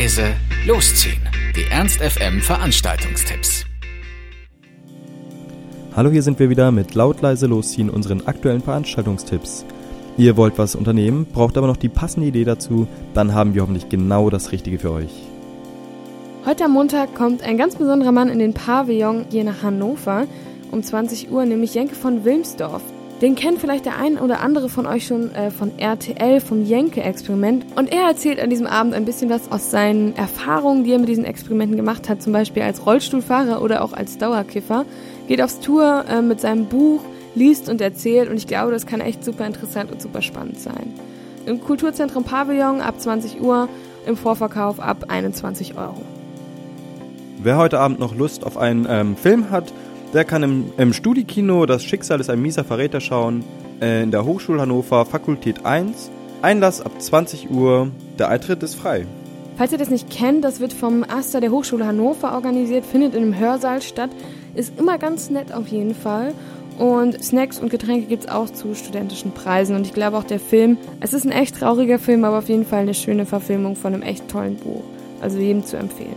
leise, losziehen. Die Ernst FM Veranstaltungstipps. Hallo, hier sind wir wieder mit laut leise losziehen unseren aktuellen Veranstaltungstipps. Ihr wollt was unternehmen, braucht aber noch die passende Idee dazu, dann haben wir hoffentlich genau das Richtige für euch. Heute am Montag kommt ein ganz besonderer Mann in den Pavillon hier nach Hannover um 20 Uhr, nämlich Jenke von Wilmsdorf. Den kennt vielleicht der ein oder andere von euch schon äh, von RTL, vom Jenke-Experiment. Und er erzählt an diesem Abend ein bisschen was aus seinen Erfahrungen, die er mit diesen Experimenten gemacht hat, zum Beispiel als Rollstuhlfahrer oder auch als Dauerkiffer. Geht aufs Tour äh, mit seinem Buch, liest und erzählt und ich glaube, das kann echt super interessant und super spannend sein. Im Kulturzentrum Pavillon ab 20 Uhr, im Vorverkauf ab 21 Euro. Wer heute Abend noch Lust auf einen ähm, Film hat, der kann im, im Studikino Das Schicksal ist ein mieser Verräter schauen, äh, in der Hochschule Hannover, Fakultät 1. Einlass ab 20 Uhr, der Eintritt ist frei. Falls ihr das nicht kennt, das wird vom Aster der Hochschule Hannover organisiert, findet in einem Hörsaal statt, ist immer ganz nett auf jeden Fall. Und Snacks und Getränke gibt es auch zu studentischen Preisen. Und ich glaube auch der Film, es ist ein echt trauriger Film, aber auf jeden Fall eine schöne Verfilmung von einem echt tollen Buch. Also jedem zu empfehlen.